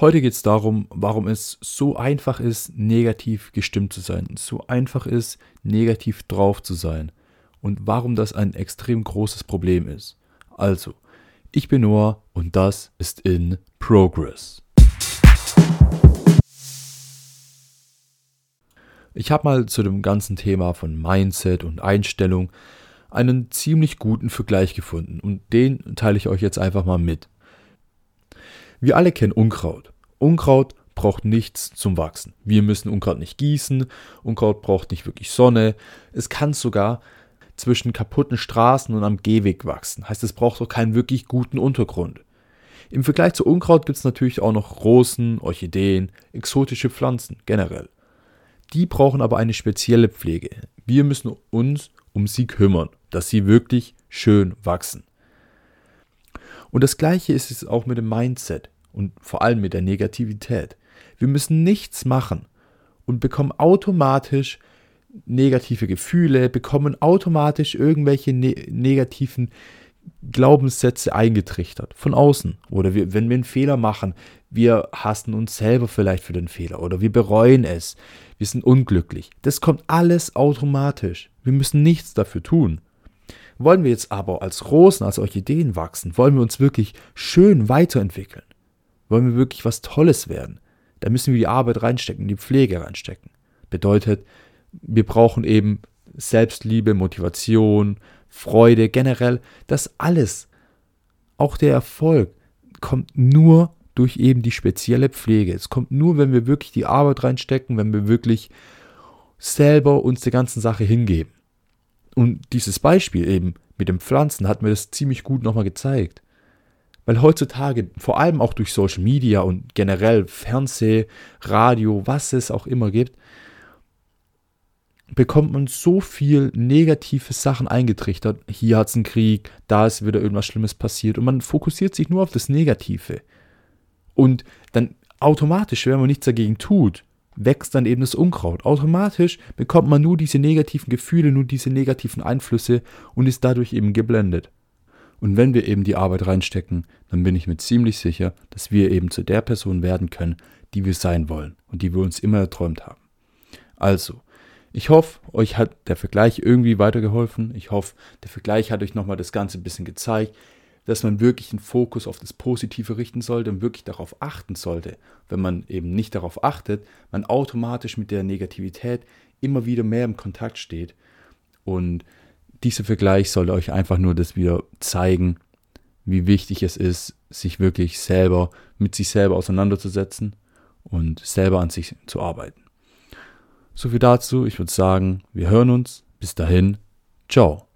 Heute geht es darum, warum es so einfach ist, negativ gestimmt zu sein, so einfach ist, negativ drauf zu sein und warum das ein extrem großes Problem ist. Also, ich bin Noah und das ist in Progress. Ich habe mal zu dem ganzen Thema von Mindset und Einstellung einen ziemlich guten Vergleich gefunden und den teile ich euch jetzt einfach mal mit. Wir alle kennen Unkraut. Unkraut braucht nichts zum Wachsen. Wir müssen Unkraut nicht gießen, Unkraut braucht nicht wirklich Sonne. Es kann sogar zwischen kaputten Straßen und am Gehweg wachsen. Heißt, es braucht auch keinen wirklich guten Untergrund. Im Vergleich zu Unkraut gibt es natürlich auch noch Rosen, Orchideen, exotische Pflanzen generell. Die brauchen aber eine spezielle Pflege. Wir müssen uns um sie kümmern, dass sie wirklich schön wachsen. Und das gleiche ist es auch mit dem Mindset und vor allem mit der Negativität. Wir müssen nichts machen und bekommen automatisch negative Gefühle, bekommen automatisch irgendwelche ne negativen Glaubenssätze eingetrichtert von außen. Oder wir, wenn wir einen Fehler machen, wir hassen uns selber vielleicht für den Fehler oder wir bereuen es, wir sind unglücklich. Das kommt alles automatisch. Wir müssen nichts dafür tun. Wollen wir jetzt aber als Rosen, als Orchideen wachsen, wollen wir uns wirklich schön weiterentwickeln, wollen wir wirklich was Tolles werden, da müssen wir die Arbeit reinstecken, die Pflege reinstecken. Bedeutet, wir brauchen eben Selbstliebe, Motivation, Freude, generell, das alles, auch der Erfolg, kommt nur durch eben die spezielle Pflege. Es kommt nur, wenn wir wirklich die Arbeit reinstecken, wenn wir wirklich selber uns der ganzen Sache hingeben. Und dieses Beispiel eben mit den Pflanzen hat mir das ziemlich gut nochmal gezeigt. Weil heutzutage, vor allem auch durch Social Media und generell Fernseh, Radio, was es auch immer gibt, bekommt man so viel negative Sachen eingetrichtert. Hier hat es einen Krieg, da ist wieder irgendwas Schlimmes passiert und man fokussiert sich nur auf das Negative. Und dann automatisch, wenn man nichts dagegen tut, wächst dann eben das Unkraut. Automatisch bekommt man nur diese negativen Gefühle, nur diese negativen Einflüsse und ist dadurch eben geblendet. Und wenn wir eben die Arbeit reinstecken, dann bin ich mir ziemlich sicher, dass wir eben zu der Person werden können, die wir sein wollen und die wir uns immer erträumt haben. Also, ich hoffe, euch hat der Vergleich irgendwie weitergeholfen. Ich hoffe, der Vergleich hat euch nochmal das Ganze ein bisschen gezeigt, dass man wirklich den Fokus auf das Positive richten sollte und wirklich darauf achten sollte. Wenn man eben nicht darauf achtet, man automatisch mit der Negativität immer wieder mehr im Kontakt steht. Und dieser Vergleich sollte euch einfach nur das wieder zeigen, wie wichtig es ist, sich wirklich selber mit sich selber auseinanderzusetzen und selber an sich zu arbeiten. So viel dazu. Ich würde sagen, wir hören uns. Bis dahin. Ciao.